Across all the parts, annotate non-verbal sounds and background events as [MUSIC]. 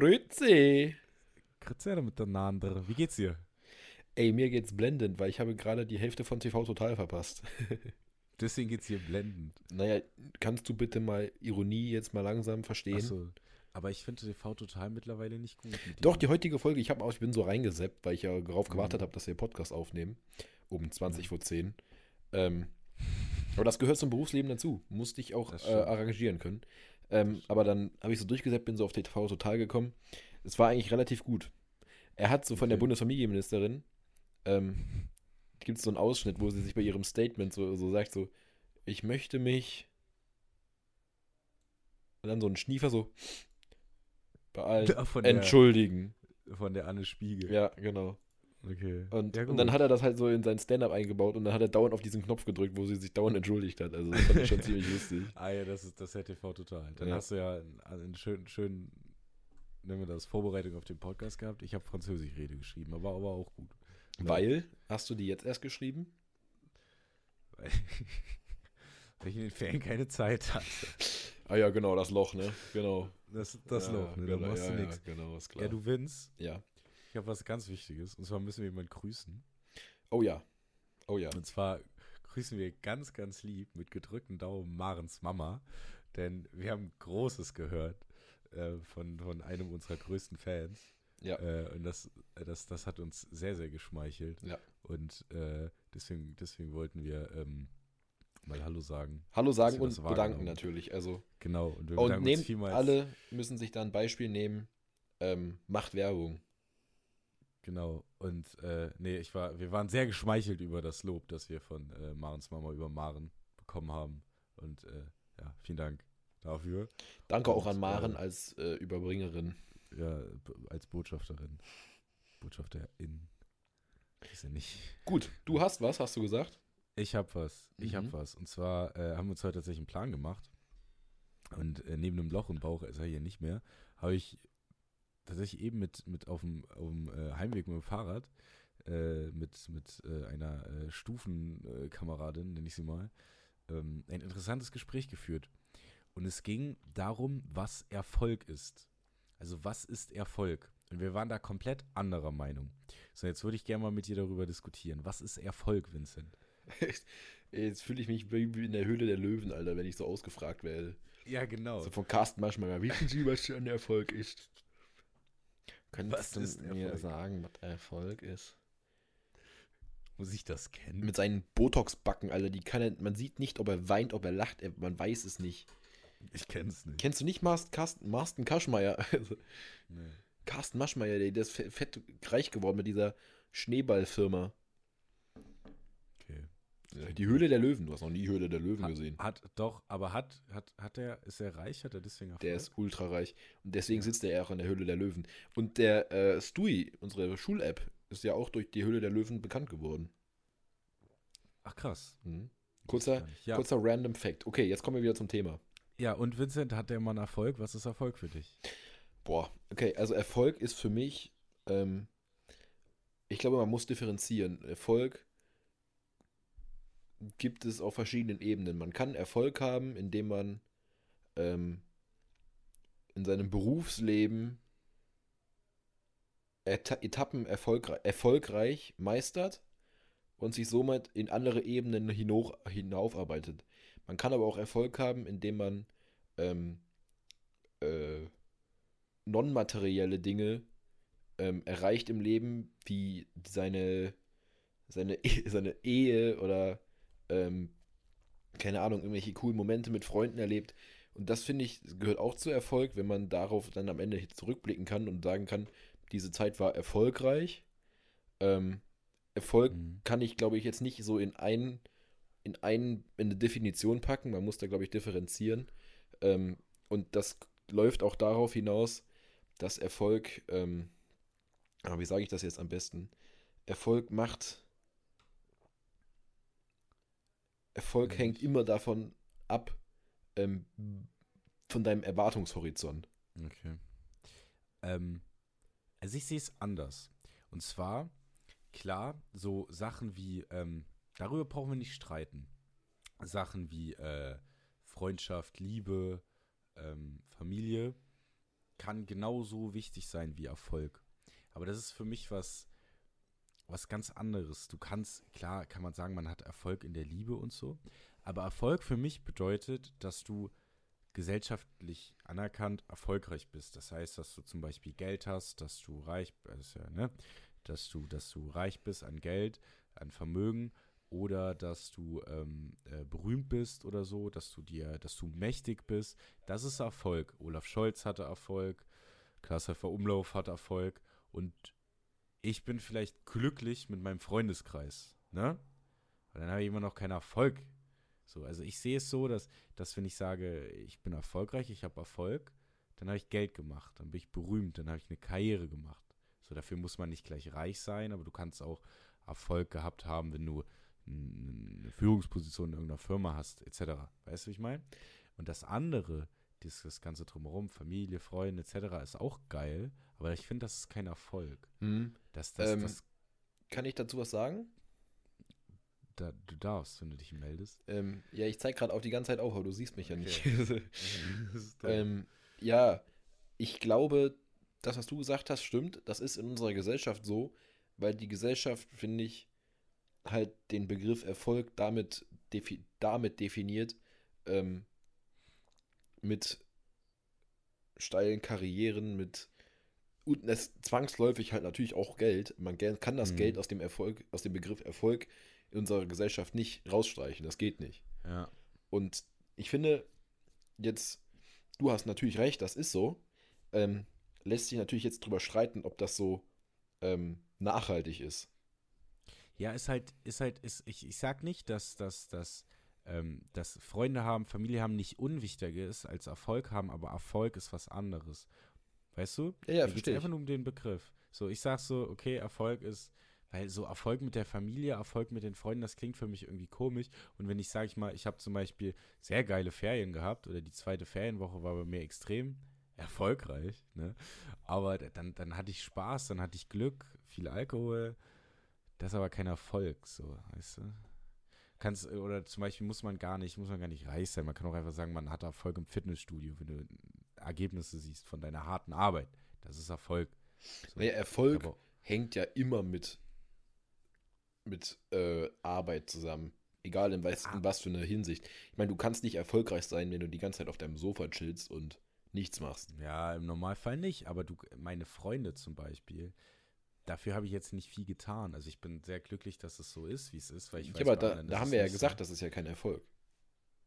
Grüezi. Grüezi miteinander. Wie geht's dir? Ey, mir geht's blendend, weil ich habe gerade die Hälfte von TV Total verpasst. [LAUGHS] Deswegen geht's hier blendend. Naja, kannst du bitte mal Ironie jetzt mal langsam verstehen? Achso. Aber ich finde TV Total mittlerweile nicht gut. Doch, die heutige Folge, ich, hab auch, ich bin so reingeseppt, weil ich ja darauf gewartet Mhm. habe, dass wir Podcast aufnehmen. Um 20 vor 10. Ähm, aber das gehört zum Berufsleben dazu. Musste ich auch äh, arrangieren können. Ähm, aber dann habe ich so durchgesetzt, bin so auf TV Total gekommen. Es war eigentlich relativ gut. Er hat so von der Okay. Bundesfamilienministerin, ähm, gibt es so einen Ausschnitt, wo sie sich bei ihrem Statement so, so sagt, so, ich möchte mich und dann so ein Schniefer so bei allen Ja, [LAUGHS] von, der, entschuldigen. von der Anne Spiegel. Ja, genau. Okay. Und, ja, und dann hat er das halt so in sein Stand-up eingebaut und dann hat er dauernd auf diesen Knopf gedrückt, wo sie sich dauernd entschuldigt hat. Also das fand ich schon [LAUGHS] ziemlich lustig. Ah ja, das ist das ist ja TV Total. Dann Ja. hast du ja einen, einen schönen, schönen, nennen wir das, Vorbereitung auf den Podcast gehabt. Ich habe Französisch-Rede geschrieben, aber, aber auch gut. Weil, hast du die jetzt erst geschrieben? Weil, [LAUGHS] weil ich in den Ferien keine Zeit hatte. Ah ja, genau, das Loch, ne? Genau. Das, das ja, Loch, ne? Da genau, machst du nichts. genau, ist klar. Ja, du Vince, ja. Ich habe was ganz Wichtiges. Und zwar müssen wir jemanden grüßen. Oh ja. Oh ja. Und zwar grüßen wir ganz, ganz lieb mit gedrückten Daumen Marens Mama. Denn wir haben Großes gehört äh, von, von einem unserer größten Fans. Ja. Äh, und das, das, das hat uns sehr, sehr geschmeichelt. Ja. Und äh, deswegen, deswegen wollten wir ähm, mal Hallo sagen. Hallo sagen und bedanken natürlich. Also, Genau. Und wir und nehmt alle müssen sich da ein Beispiel nehmen. Ähm, macht Werbung. Genau. Und äh, nee, ich war, wir waren sehr geschmeichelt über das Lob, das wir von äh, Marens Mama über Maren bekommen haben. Und äh, ja, vielen Dank dafür. Danke auch an Maren äh, als äh, Überbringerin. Ja, als Botschafterin. Botschafterin. Ist ja nicht. Gut, du hast was, hast du gesagt? Ich hab was. Ich Mhm. hab was. Und zwar äh, haben wir uns heute tatsächlich einen Plan gemacht. Und äh, neben dem Loch im Bauch, ist er hier nicht mehr, habe ich tatsächlich eben mit, mit auf dem, auf dem äh, Heimweg mit dem Fahrrad äh, mit, mit äh, einer äh, Stufenkameradin, nenne ich sie mal, ähm, ein interessantes Gespräch geführt. Und es ging darum, was Erfolg ist. Also was ist Erfolg? Und wir waren da komplett anderer Meinung. So, jetzt würde ich gerne mal mit dir darüber diskutieren. Was ist Erfolg, Vincent? [LAUGHS] Jetzt fühle ich mich wie in der Höhle der Löwen, Alter, wenn ich so ausgefragt werde. Ja, genau. So von Carsten Maschmeyer. Wissen Sie, was ein Erfolg ist? Könntest du mir Erfolg? sagen, was Erfolg ist? Muss ich das kennen? Mit seinen Botox-Backen, Alter, die kann er, man sieht nicht, ob er weint, ob er lacht, er, man weiß es nicht. Ich kenn's nicht. Kennst du nicht Marst, Carsten, Marsten Kaschmeier? [LAUGHS] Also, Nee. Carsten Maschmeyer, der, der ist fett, fett reich geworden mit dieser Schneeballfirma. Die Höhle der Löwen, du hast noch nie Höhle der Löwen Hat, gesehen. hat doch, aber hat, hat, hat er, ist er reich? Hat er deswegen Erfolg? Der ist ultra reich. Und deswegen sitzt er ja auch in der Höhle der Löwen. Und der äh, Stui, unsere Schul-App, ist ja auch durch die Höhle der Löwen bekannt geworden. Ach krass. Mhm. Kurzer. Ja. kurzer random Fact. Okay, jetzt kommen wir wieder zum Thema. ja, und Vincent, hat der Mann Erfolg? Was ist Erfolg für dich? Boah, okay, also Erfolg ist für mich, ähm, ich glaube, man muss differenzieren. Erfolg gibt es auf verschiedenen Ebenen. Man kann Erfolg haben, indem man ähm, in seinem Berufsleben Eta Etappen erfolgreich, erfolgreich meistert und sich somit in andere Ebenen hinauf, hinaufarbeitet. Man kann aber auch Erfolg haben, indem man ähm, äh, non-materielle Dinge ähm, erreicht im Leben, wie seine, seine, E- seine Ehe oder ähm, keine Ahnung, irgendwelche coolen Momente mit Freunden erlebt. Und das finde ich, gehört auch zu Erfolg, wenn man darauf dann am Ende zurückblicken kann und sagen kann, diese Zeit war erfolgreich. Ähm, Erfolg Mhm. kann ich, glaube ich, jetzt nicht so in ein, in ein, in eine Definition packen. Man muss da, glaube ich, differenzieren. Ähm, und das läuft auch darauf hinaus, dass Erfolg, ähm, aber wie sage ich das jetzt am besten? Erfolg macht, Erfolg Ja, hängt immer davon ab, ähm, von deinem Erwartungshorizont. Okay. Ähm, also ich sehe es anders. Und zwar, klar, so Sachen wie, ähm, darüber brauchen wir nicht streiten. Sachen wie äh, Freundschaft, Liebe, ähm, Familie, kann genauso wichtig sein wie Erfolg. Aber das ist für mich was, was ganz anderes. Du kannst, klar kann man sagen, man hat Erfolg in der Liebe und so. Aber Erfolg für mich bedeutet, dass du gesellschaftlich anerkannt erfolgreich bist. Das heißt, dass du zum Beispiel Geld hast, dass du reich bist, ja, ne? dass du, dass du reich bist an Geld, an Vermögen oder dass du ähm, äh, berühmt bist oder so, dass du dir, dass du mächtig bist. Das ist Erfolg. Olaf Scholz hatte Erfolg, Klaas Umlauf hat Erfolg und ich bin vielleicht glücklich mit meinem Freundeskreis, ne? Weil dann habe ich immer noch keinen Erfolg. So, also ich sehe es so, dass, dass wenn ich sage, ich bin erfolgreich, ich habe Erfolg, dann habe ich Geld gemacht, dann bin ich berühmt, dann habe ich eine Karriere gemacht. So, dafür muss man nicht gleich reich sein, aber du kannst auch Erfolg gehabt haben, wenn du eine Führungsposition in irgendeiner Firma hast, etc. Weißt du, wie ich meine? Und das andere, das, das ganze drumherum, Familie, Freunde, etc., ist auch geil, aber ich finde, das ist kein Erfolg. Mhm. Das, das, Ähm, das, Kann ich dazu was sagen? da, du darfst, wenn du dich meldest. Ähm, ja, ich zeige gerade auch die ganze Zeit auf, aber du siehst mich ja nicht. [LAUGHS] Ähm, ja, ich glaube, das, was du gesagt hast, stimmt. Das ist in unserer Gesellschaft so, weil die Gesellschaft, finde ich, halt den Begriff Erfolg damit, defi damit definiert, ähm, mit steilen Karrieren, mit und es zwangsläufig halt natürlich auch Geld. Man kann das Mhm. Geld aus dem Erfolg, aus dem Begriff Erfolg in unserer Gesellschaft nicht rausstreichen. Das geht nicht. ja. Und ich finde, jetzt, du hast natürlich recht, das ist so. Ähm, lässt sich natürlich jetzt drüber streiten, ob das so ähm, nachhaltig ist. Ja, ist halt, ist halt, ist, ich, ich sag nicht, dass, dass, dass, ähm, dass Freunde haben, Familie haben nicht unwichtiger ist als Erfolg haben, aber Erfolg ist was anderes. Weißt du? Ja, ja, verstehe einfach nur um den Begriff. So, ich sag so, okay, Erfolg ist, weil so Erfolg mit der Familie, Erfolg mit den Freunden, das klingt für mich irgendwie komisch. Und wenn ich, sag ich mal, ich habe zum Beispiel sehr geile Ferien gehabt oder die zweite Ferienwoche war bei mir extrem erfolgreich, ne? Aber dann, dann hatte ich Spaß, dann hatte ich Glück, viel Alkohol. Das ist aber kein Erfolg, so, weißt du? Kannst, oder zum Beispiel muss man gar nicht, muss man gar nicht reich sein. Man kann auch einfach sagen, man hat Erfolg im Fitnessstudio, wenn du Ergebnisse siehst von deiner harten Arbeit. Das ist Erfolg. So, Naja, Erfolg aber- hängt ja immer mit, mit äh, Arbeit zusammen. Egal in was, in was für eine Hinsicht. Ich meine, du kannst nicht erfolgreich sein, wenn du die ganze Zeit auf deinem Sofa chillst und nichts machst. Ja, im Normalfall nicht, aber du, meine Freunde zum Beispiel, dafür habe ich jetzt nicht viel getan. Also ich bin sehr glücklich, dass es so ist, wie es ist, weil ich Ja, weiß, aber da, anderen da ist haben es wir ja gesagt, so. das ist ja kein Erfolg.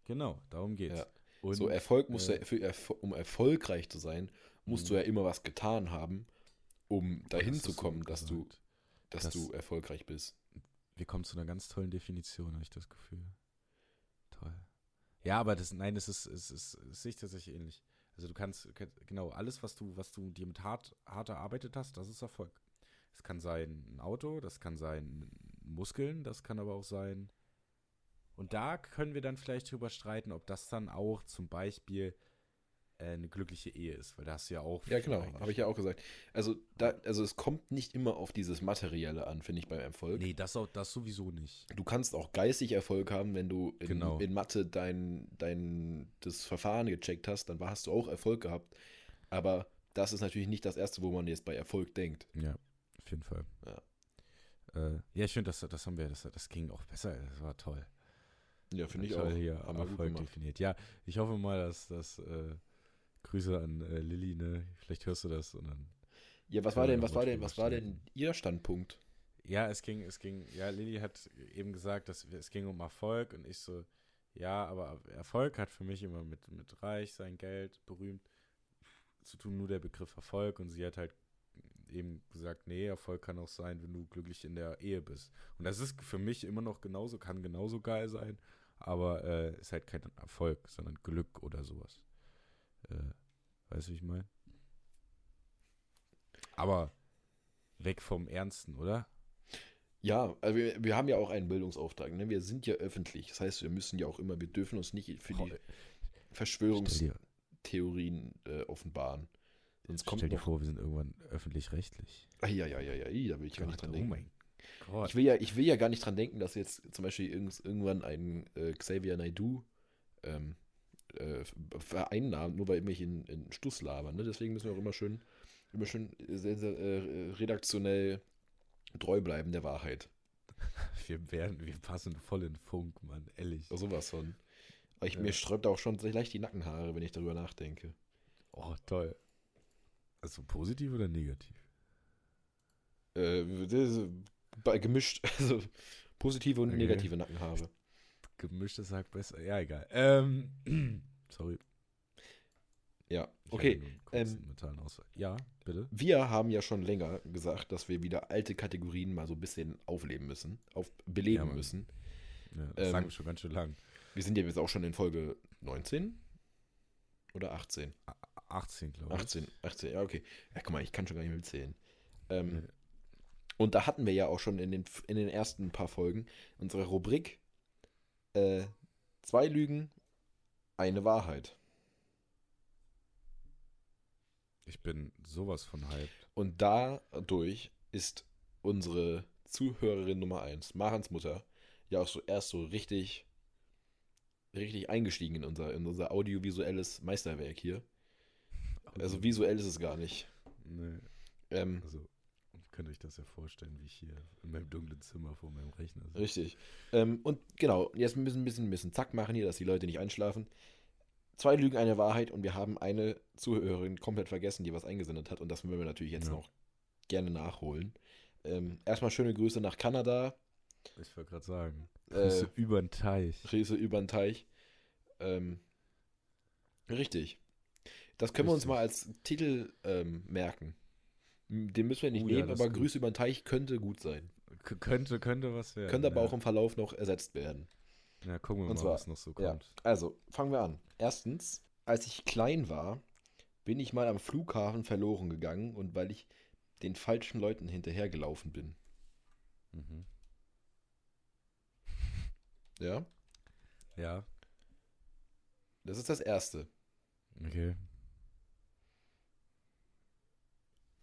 Genau, darum geht's. Ja. Und, so, Erfolg muss äh, ja, für Erfo um erfolgreich zu sein, musst du Mhm. ja immer was getan haben, um dahin das zu du kommen, dass du, dass Das- du erfolgreich bist. Wir kommen zu einer ganz tollen Definition, habe ich das Gefühl. Toll. Ja, aber das, nein, das ist, es ist, es sehe ich tatsächlich ähnlich. Also du kannst, genau, alles, was du, was du dir mit hart, hart erarbeitet hast, das ist Erfolg. Es kann sein ein Auto, das kann sein Muskeln, das kann aber auch sein. Und da können wir dann vielleicht drüber streiten, ob das dann auch zum Beispiel äh, eine glückliche Ehe ist, weil da hast du ja auch. Ja, genau, habe ich ja auch gesagt. Also, da, also es kommt nicht immer auf dieses Materielle an, finde ich, beim Erfolg. Nee, das, auch, das sowieso nicht. Du kannst auch geistig Erfolg haben, wenn du in, Genau. in Mathe dein, dein, das Verfahren gecheckt hast, dann hast du auch Erfolg gehabt. Aber das ist natürlich nicht das Erste, wo man jetzt bei Erfolg denkt. Ja, auf jeden Fall. Ja. Äh, ja, ich finde, das, das haben wir, das, das ging auch besser. Das war toll. Ja, finde ich toll auch. hier Haben Erfolg definiert. Ja, ich hoffe mal, dass das äh, Grüße an äh, Lilly, ne? Vielleicht hörst du das und dann. Ja, was war denn, was war denn, was war denn. Ihr Standpunkt? Ja, es ging, es ging, ja, Lilly hat eben gesagt, dass es ging um Erfolg und ich so, ja, aber Erfolg hat für mich immer mit, mit reich sein, Geld, berühmt zu tun, nur der Begriff Erfolg und sie hat halt eben gesagt, nee, Erfolg kann auch sein, wenn du glücklich in der Ehe bist. Und das ist für mich immer noch genauso, kann genauso geil sein, aber äh, ist halt kein Erfolg, sondern Glück oder sowas. Äh, weißt du, wie ich meine? Aber weg vom Ernsten, oder? Ja, also wir, wir haben ja auch einen Bildungsauftrag. Ne? Wir sind ja öffentlich. Das heißt, wir müssen ja auch immer, wir dürfen uns nicht für die Verschwörungstheorien äh, offenbaren. Sonst kommt stell dir noch. vor, wir sind irgendwann öffentlich-rechtlich. Ja, ja, ja, ja, da will ich gar nicht dran oh denken. mein Gott. Ich will, ja, ich will ja gar nicht dran denken, dass jetzt zum Beispiel irgend, irgendwann ein äh, Xavier Naidoo ähm, äh, vereinnahmt, nur weil mich in, in Stuss labern. Ne? Deswegen müssen wir auch immer schön, immer schön sehr, sehr, äh, redaktionell treu bleiben der Wahrheit. [LAUGHS] Wir werden, wir passen voll in Funk, Mann, ehrlich. Oh, sowas von. Aber ich, Ja. Mir sträubt auch schon leicht die Nackenhaare, wenn ich darüber nachdenke. Oh, toll. Also positiv oder negativ? Äh, ist gemischt, [LAUGHS] also positive und Okay. negative Nackenhaare. Gemischtes sagt besser. Ja, egal. Ähm, [CLEARS THROAT] sorry. Ja, Ich okay. ähm. Ja, bitte. Wir haben ja schon länger gesagt, dass wir wieder alte Kategorien mal so ein bisschen aufleben müssen, auf, Ja, beleben Mann. müssen. Ja, das ähm, sagen wir schon ganz schön lang. Wir sind ja jetzt auch schon in Folge 19 oder 18? 18, glaube ich. 18, 18, ja, okay. Ja, guck mal, ich kann schon gar nicht mehr zählen. Ähm, Nee. Und da hatten wir ja auch schon in den, in den ersten paar Folgen unsere Rubrik äh, Zwei Lügen, eine Wahrheit. Ich bin sowas von hyped. Und dadurch ist unsere Zuhörerin Nummer 1, Marans Mutter, ja auch so erst so richtig, richtig eingestiegen in unser, in unser audiovisuelles Meisterwerk hier. Also visuell ist es gar nicht. Nee, Ähm, also könnt euch das ja vorstellen, wie ich hier in meinem dunklen Zimmer vor meinem Rechner sitze. richtig. Ähm, und genau, jetzt müssen wir ein bisschen, ein bisschen Zack machen hier, dass die Leute nicht einschlafen. Zwei Lügen, eine Wahrheit und wir haben eine Zuhörerin komplett vergessen, die was eingesendet hat und das wollen wir natürlich jetzt Ja. noch gerne nachholen. Ähm, erstmal schöne Grüße nach Kanada. Ich wollte gerade sagen. Äh, Grüße über den Teich. Grüße über den Teich. Ähm, richtig. Das können wir uns mal als Titel ähm, merken. Den müssen wir nicht Oh ja, nehmen, das aber. Grüße über den Teich könnte gut sein. K könnte, könnte was werden. Könnte aber ja. auch im Verlauf noch ersetzt werden. Ja, gucken wir Und mal, zwar- was noch so Ja. kommt. Also, fangen wir an. Erstens, als ich klein war, bin ich mal am Flughafen verloren gegangen und weil ich den falschen Leuten hinterhergelaufen bin. Mhm. Ja, Ja, das ist das Erste. okay.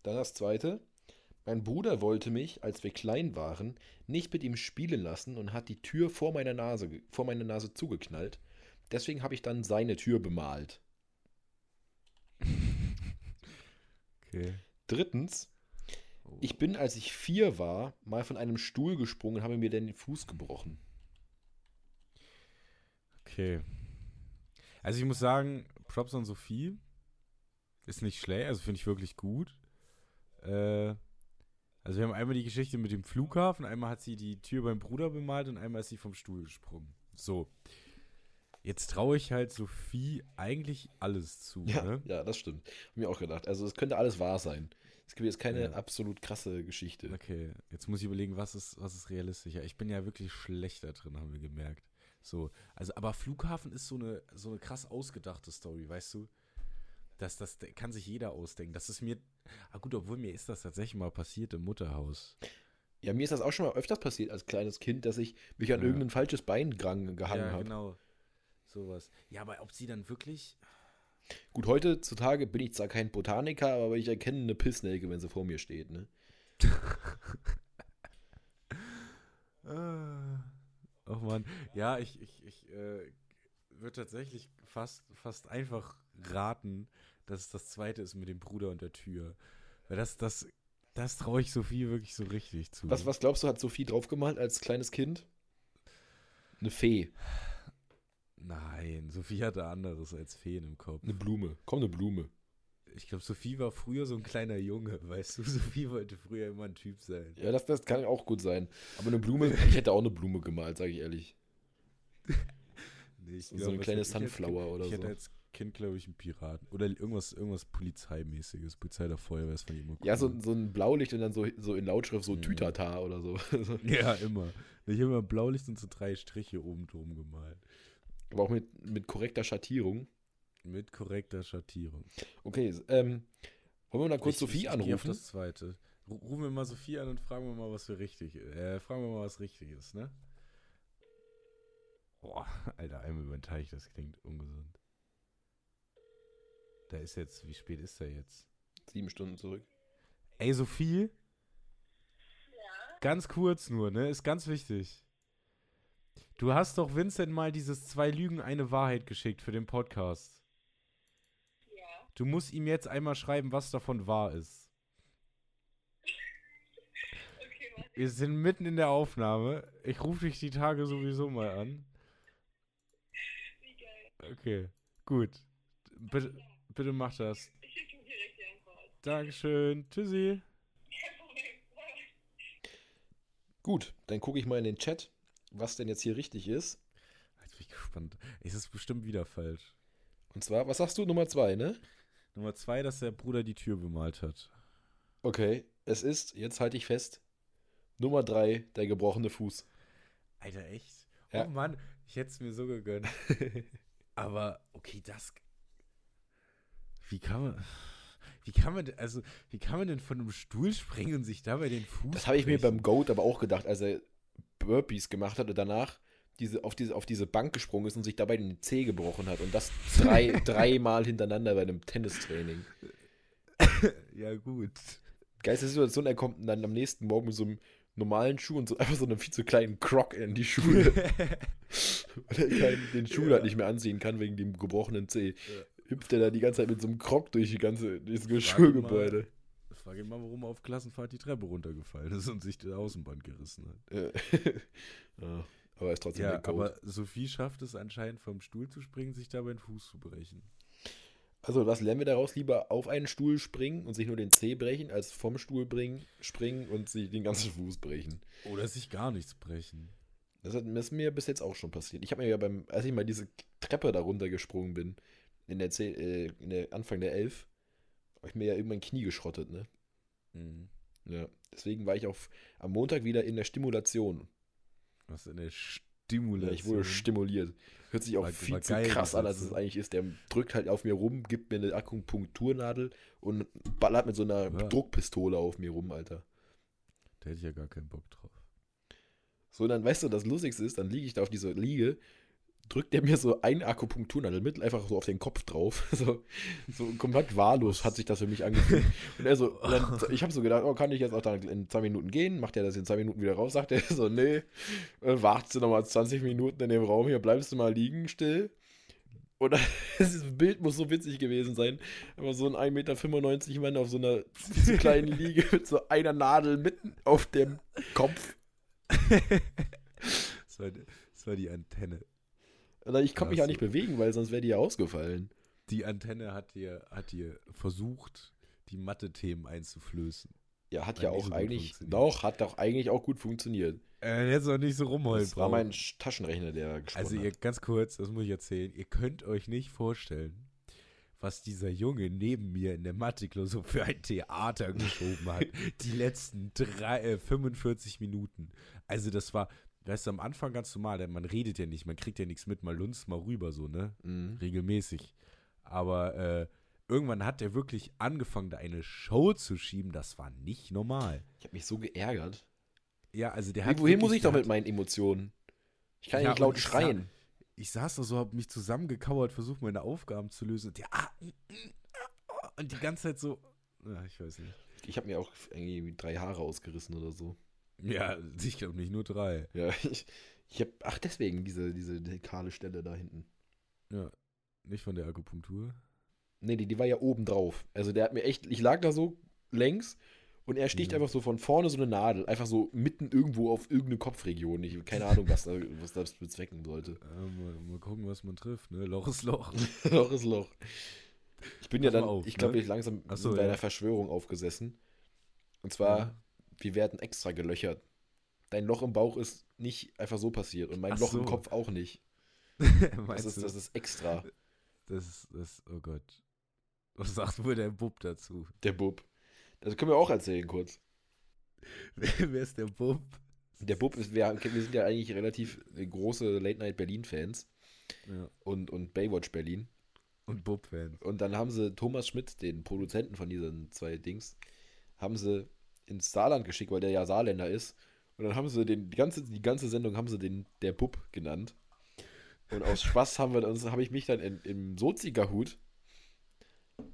Dann das zweite. Mein Bruder wollte mich, als wir klein waren, nicht mit ihm spielen lassen und hat die Tür vor meiner Nase, vor meine Nase zugeknallt. Deswegen habe ich dann seine Tür bemalt. Okay. Drittens, ich bin, als ich vier war, mal von einem Stuhl gesprungen und habe mir den Fuß gebrochen. Okay. Also ich muss sagen, Props an Sophie. Ist nicht schlecht, also finde ich wirklich gut. Äh, also wir haben einmal die Geschichte mit dem Flughafen, einmal hat sie die Tür beim Bruder bemalt und einmal ist sie vom Stuhl gesprungen. So. Jetzt traue ich halt Sophie eigentlich alles zu, Ja, ne? ja, das stimmt. Hab mir auch gedacht. Also es könnte alles wahr sein. Es gibt jetzt keine Ja. absolut krasse Geschichte. Okay, jetzt muss ich überlegen, was ist, was ist realistischer. Ich bin ja wirklich schlechter drin, haben wir gemerkt. So, also, aber Flughafen ist so eine, so eine krass ausgedachte Story, weißt du? Das, das kann sich jeder ausdenken. Das ist mir, ah gut, obwohl mir ist das tatsächlich mal passiert im Mutterhaus. Ja, mir ist das auch schon mal öfters passiert als kleines Kind, dass ich mich an Ja. irgendein falsches Bein gehangen ja, habe. genau. Sowas. Ja, aber ob sie dann wirklich. Gut, heutzutage bin ich zwar kein Botaniker, aber ich erkenne eine Pissnelke, wenn sie vor mir steht, ne? [LAUGHS] Ah. Ach man, ja, ich, ich, ich äh, würde tatsächlich fast, fast einfach raten, dass es das zweite ist mit dem Bruder und der Tür. Weil das, das, das traue ich Sophie wirklich so richtig zu. Was, was glaubst du, hat Sophie draufgemalt als kleines Kind? Eine Fee, Nein, Sophie hatte anderes als Feen im Kopf. eine Blume. Komm, eine Blume. Ich glaube, Sophie war früher so ein kleiner Junge, [LAUGHS] weißt du? Sophie wollte früher immer ein Typ sein. Ja, das, das kann auch gut sein. Aber eine Blume, [LAUGHS] ich hätte auch eine Blume gemalt, sage ich ehrlich. Nee, ich So eine was kleine hätte- ich hätte- Sunflower oder Ich hätte so. als Kind, glaube ich, einen Piraten. Oder irgendwas, irgendwas Polizeimäßiges. Polizei der Feuerwehr, fand ich immer cool. Ja, so, so ein Blaulicht und dann so, so in Lautschrift so Mhm. Tütata oder so. [LAUGHS] Ja, immer. Ich habe immer Blaulicht und so drei Striche oben drum gemalt. Aber auch mit, mit korrekter Schattierung. Mit korrekter Schattierung. Okay, ähm, wollen wir mal kurz Ich- Sophie ich, ich geh auf anrufen? das zweite. Ru- Rufen wir mal Sophie an und fragen wir mal, was für richtig Äh, fragen wir mal, was richtig ist, ne? Boah, [LAUGHS] Alter, einmal über den Teich, das klingt ungesund. Da ist jetzt, wie spät ist der jetzt? Sieben Stunden zurück. Ey, Sophie? Ganz kurz nur, ne? Ist ganz wichtig. Du hast doch Vincent mal dieses zwei Lügen, eine Wahrheit geschickt für den Podcast. Ja. Du musst ihm jetzt einmal schreiben, was davon wahr ist. Okay, warte. Wir sind mitten in der Aufnahme. Ich rufe dich die Tage sowieso mal an. Wie geil. Okay, gut. Bitte, bitte mach das. Ich schicke ihm direkt die Antwort. Dankeschön. Tschüssi. Kein Problem. Bye. Gut, dann gucke ich mal in den Chat, was denn jetzt hier richtig ist. Jetzt bin ich gespannt. Es ist bestimmt wieder falsch. Und zwar, was sagst du, Nummer zwei, ne? Nummer zwei, dass der Bruder die Tür bemalt hat. Okay, es ist, jetzt halte ich fest, Nummer drei, der gebrochene Fuß. Alter, echt? Ja. Oh Mann, ich hätte es mir so gegönnt. [LAUGHS] Aber, okay, das. Wie kann man. Wie kann man, denn- also, wie kann man denn von einem Stuhl springen und sich dabei den Fuß Das habe ich mir beim Goat aber auch gedacht, als er Burpees gemacht hat und danach diese, auf, diese, auf diese Bank gesprungen ist und sich dabei den Zeh gebrochen hat. Und das drei, [LAUGHS] dreimal hintereinander bei einem Tennistraining. [LAUGHS] Ja, gut. Geilste Situation, er kommt dann am nächsten Morgen mit so einem normalen Schuh und so einfach so einem viel zu kleinen Croc in die Schule. [LAUGHS] Weil er den Schuh halt nicht mehr anziehen kann wegen dem gebrochenen Zeh. Hüpft er da die ganze Zeit mit so einem Croc durch die ganze, dieses Schulgebäude. Frag ihn mal, warum er auf Klassenfahrt die Treppe runtergefallen ist und sich der Außenband gerissen hat. Ja, [LAUGHS] aber er ist trotzdem Ja, aber Sophie schafft es anscheinend vom Stuhl zu springen, sich dabei den Fuß zu brechen. Also, was lernen wir daraus? Lieber auf einen Stuhl springen und sich nur den Zeh brechen, als vom Stuhl bringen, springen und sich den ganzen Fuß brechen. Oder sich gar nichts brechen. Das, hat, das ist mir bis jetzt auch schon passiert. Ich habe mir ja beim, als ich mal diese Treppe da runtergesprungen bin, in der, Zeh, äh, in der Anfang der Elf, habe ich mir ja irgendwann Knie geschrottet, ne? Mhm. Ja. Deswegen war ich auf, am Montag wieder in der Stimulation. Was eine Ja, Stimulation. ich wurde stimuliert. Hört sich auch War- viel war zu geil, krass an, als es eigentlich ist. Der drückt halt auf mir rum, gibt mir eine Akupunkturnadel und ballert mit so einer Ja. Druckpistole auf mir rum, Alter. Da hätte ich ja gar keinen Bock drauf. So, dann weißt du, das Lustigste ist, dann liege ich da auf dieser Liege, drückt der mir so eine Akupunkturnadel mit, einfach so auf den Kopf drauf. [LAUGHS] So, so komplett wahllos hat sich das für mich angefühlt. [LAUGHS] Und er so, dann, ich habe so gedacht, oh, kann ich jetzt auch dann in zwei Minuten gehen? Macht er das in zwei Minuten wieder raus? Sagt er so, nee, äh, wartest du nochmal 20 Minuten in dem Raum hier, bleibst du mal liegen still. Und [LAUGHS] das Bild muss so witzig gewesen sein. Aber so ein 1,95 Meter Mann auf so einer zu kleinen Liege mit so einer Nadel mitten auf dem Kopf. Das war, das war die Antenne. Oder ich konnte mich auch nicht bewegen, weil sonst wäre die ja ausgefallen. Die Antenne hat dir, hat dir versucht, die Mathe-Themen einzuflößen. Ja, hat Hat ja auch so eigentlich, doch, hat doch eigentlich auch gut funktioniert. Äh, jetzt noch nicht so rumheulen. Das war mein Sch- Taschenrechner, der gesprochen Also ihr, ganz kurz, das muss ich erzählen. Ihr könnt euch nicht vorstellen, was dieser Junge neben mir in der Mathe-Klausur für ein Theater geschoben hat. [LAUGHS] Die letzten drei, äh, 45 Minuten. Also das war, weißt du, am Anfang ganz normal, denn man redet ja nicht, man kriegt ja nichts mit, man lunzt mal rüber so, ne? Mhm. Regelmäßig. Aber äh, irgendwann hat er wirklich angefangen, da eine Show zu schieben. Das war nicht normal. Ich habe mich so geärgert. Ja, also der hat wohin muss ich doch mit meinen Emotionen? Ich kann ja, nicht laut schreien. ich saß da so, hab mich zusammengekauert, versucht meine Aufgaben zu lösen. Und, der, ah, mm, mm, ah, und die ganze Zeit so, ja, ich weiß nicht. Ich habe mir auch irgendwie drei Haare ausgerissen oder so. Ja, ich glaube nicht nur drei. Ja, ich, ich habe, ach deswegen diese, diese kahle Stelle da hinten. Ja, nicht von der Akupunktur. Nee, die, die war ja oben drauf. Also der hat mir echt, ich lag da so längs und er sticht Ja. einfach so von vorne so eine Nadel, einfach so mitten irgendwo auf irgendeine Kopfregion. Ich keine [LAUGHS] Ahnung, was, da, was das bezwecken sollte. Äh, mal, mal gucken, was man trifft, ne? Loch ist Loch. [LAUGHS] Loch ist Loch. Ich bin ja Pass mal dann, auf, ich glaube, ne? ich langsam Ach so, in einer ja. Verschwörung aufgesessen. Und zwar, Ja. Wir werden extra gelöchert. Dein Loch im Bauch ist nicht einfach so passiert und mein Ach Loch im so. Kopf auch nicht. [LAUGHS] Das ist, das ist extra. das ist, das, oh Gott. Was sagt wohl der Bub dazu? Der Bub. Das können wir auch erzählen kurz. [LAUGHS] Wer, wer ist der Bub? Der Bub ist, wir, wir sind ja eigentlich relativ große Late-Night-Berlin-Fans Ja. und, und Baywatch Berlin. Und Bub-Fans. Und dann haben sie Thomas Schmidt, den Produzenten von diesen zwei Dings, haben sie ins Saarland geschickt, weil der ja Saarländer ist. Und dann haben sie den, die ganze, die ganze Sendung haben sie den der Bub genannt. Und aus [LAUGHS] Spaß haben wir uns, habe ich mich dann in, im Sozi-Gahut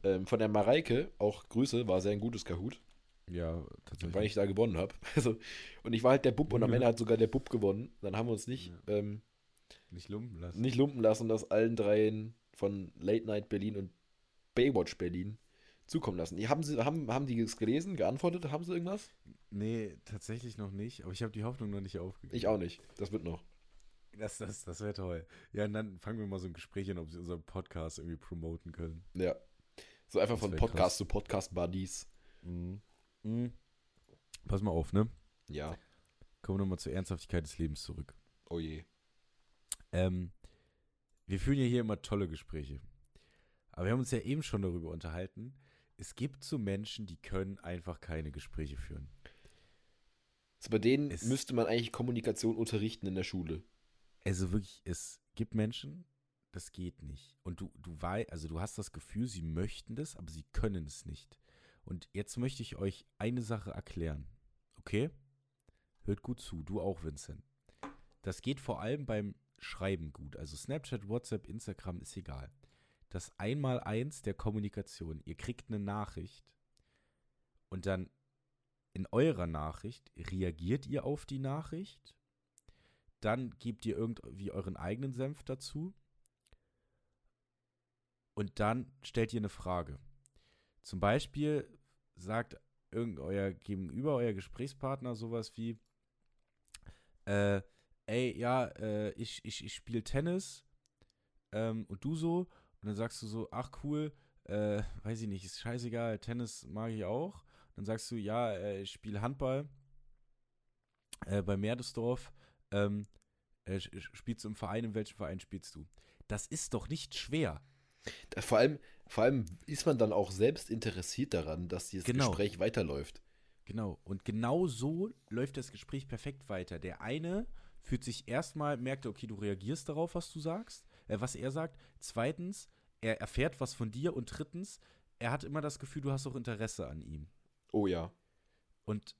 ähm, von der Mareike, auch Grüße, war sehr ein gutes Kahut, Ja, tatsächlich. weil ich da gewonnen habe. [LAUGHS] Also, und ich war halt der Bub und am Ja. Ende hat sogar der Bub gewonnen. Dann haben wir uns nicht, ähm, Nicht lumpen lassen. nicht lumpen lassen und das allen dreien von Late Night Berlin und Baywatch Berlin zukommen lassen. Haben, sie, haben, haben die es gelesen, geantwortet? Haben sie irgendwas? Nee, tatsächlich noch nicht, aber ich habe die Hoffnung noch nicht aufgegeben. Ich auch nicht. Das wird noch. Das, das, das wäre toll. Ja, und dann fangen wir mal so ein Gespräch an, ob sie unseren Podcast irgendwie promoten können. Ja. So einfach von Podcast krass. zu Podcast Buddies. Mhm. Pass mal auf, ne? Ja. Kommen wir nochmal zur Ernsthaftigkeit des Lebens zurück. Oh je. Ähm, wir führen ja hier immer tolle Gespräche. Aber wir haben uns ja eben schon darüber unterhalten. Es gibt so Menschen, die können einfach keine Gespräche führen. Also bei denen Es- müsste man eigentlich Kommunikation unterrichten in der Schule. Also wirklich, es gibt Menschen, das geht nicht. Und du, du weißt, also du hast das Gefühl, sie möchten das, aber sie können es nicht. Und jetzt möchte ich euch eine Sache erklären. Okay? Hört gut zu, du auch, Vincent. Das geht vor allem beim Schreiben gut. Also Snapchat, WhatsApp, Instagram ist egal. Das Einmaleins der Kommunikation. Ihr kriegt eine Nachricht und dann in eurer Nachricht reagiert ihr auf die Nachricht dann gebt ihr irgendwie euren eigenen Senf dazu. Und dann stellt ihr eine Frage. Zum Beispiel sagt euer Gegenüber, euer Gesprächspartner sowas wie, äh, ey, ja, äh, ich, ich, ich spiele Tennis ähm, und du so. Und dann sagst du so, ach cool, äh, weiß ich nicht, ist scheißegal, Tennis mag ich auch. Dann sagst du, ja, äh, ich spiele Handball äh, bei Merdersdorf. Ähm, äh, spielst du im Verein? In welchem Verein spielst du? Das ist doch nicht schwer. Vor allem, vor allem ist man dann auch selbst interessiert daran, dass dieses Genau. Gespräch weiterläuft. Genau. Und genau so läuft das Gespräch perfekt weiter. Der eine fühlt sich erstmal, merkt, er, okay, du reagierst darauf, was du sagst, äh, was er sagt. Zweitens, er erfährt was von dir. Und drittens, er hat immer das Gefühl, du hast auch Interesse an ihm. Oh ja. Und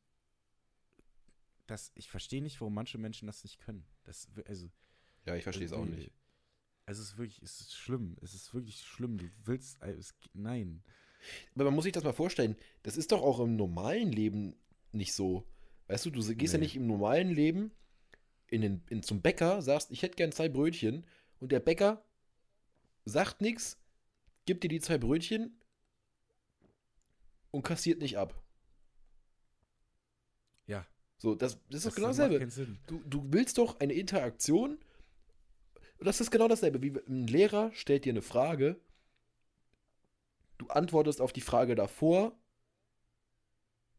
das, ich verstehe nicht, warum manche Menschen das nicht können. Das, also, Ja, ich verstehe es auch irgendwie- nicht. Also es ist wirklich, es ist schlimm. Es ist wirklich schlimm. Du willst, äh, es, nein. Aber man muss sich das mal vorstellen, das ist doch auch im normalen Leben nicht so. Weißt du, du gehst ja Nee. nicht im normalen Leben in den, in, zum Bäcker, sagst, ich hätte gern zwei Brötchen und der Bäcker sagt nichts, gibt dir die zwei Brötchen und kassiert nicht ab. Ja. So, das, das ist doch genau dasselbe. Du, du willst doch eine Interaktion. Und das ist genau dasselbe. Wie ein Lehrer stellt dir eine Frage. Du antwortest auf die Frage davor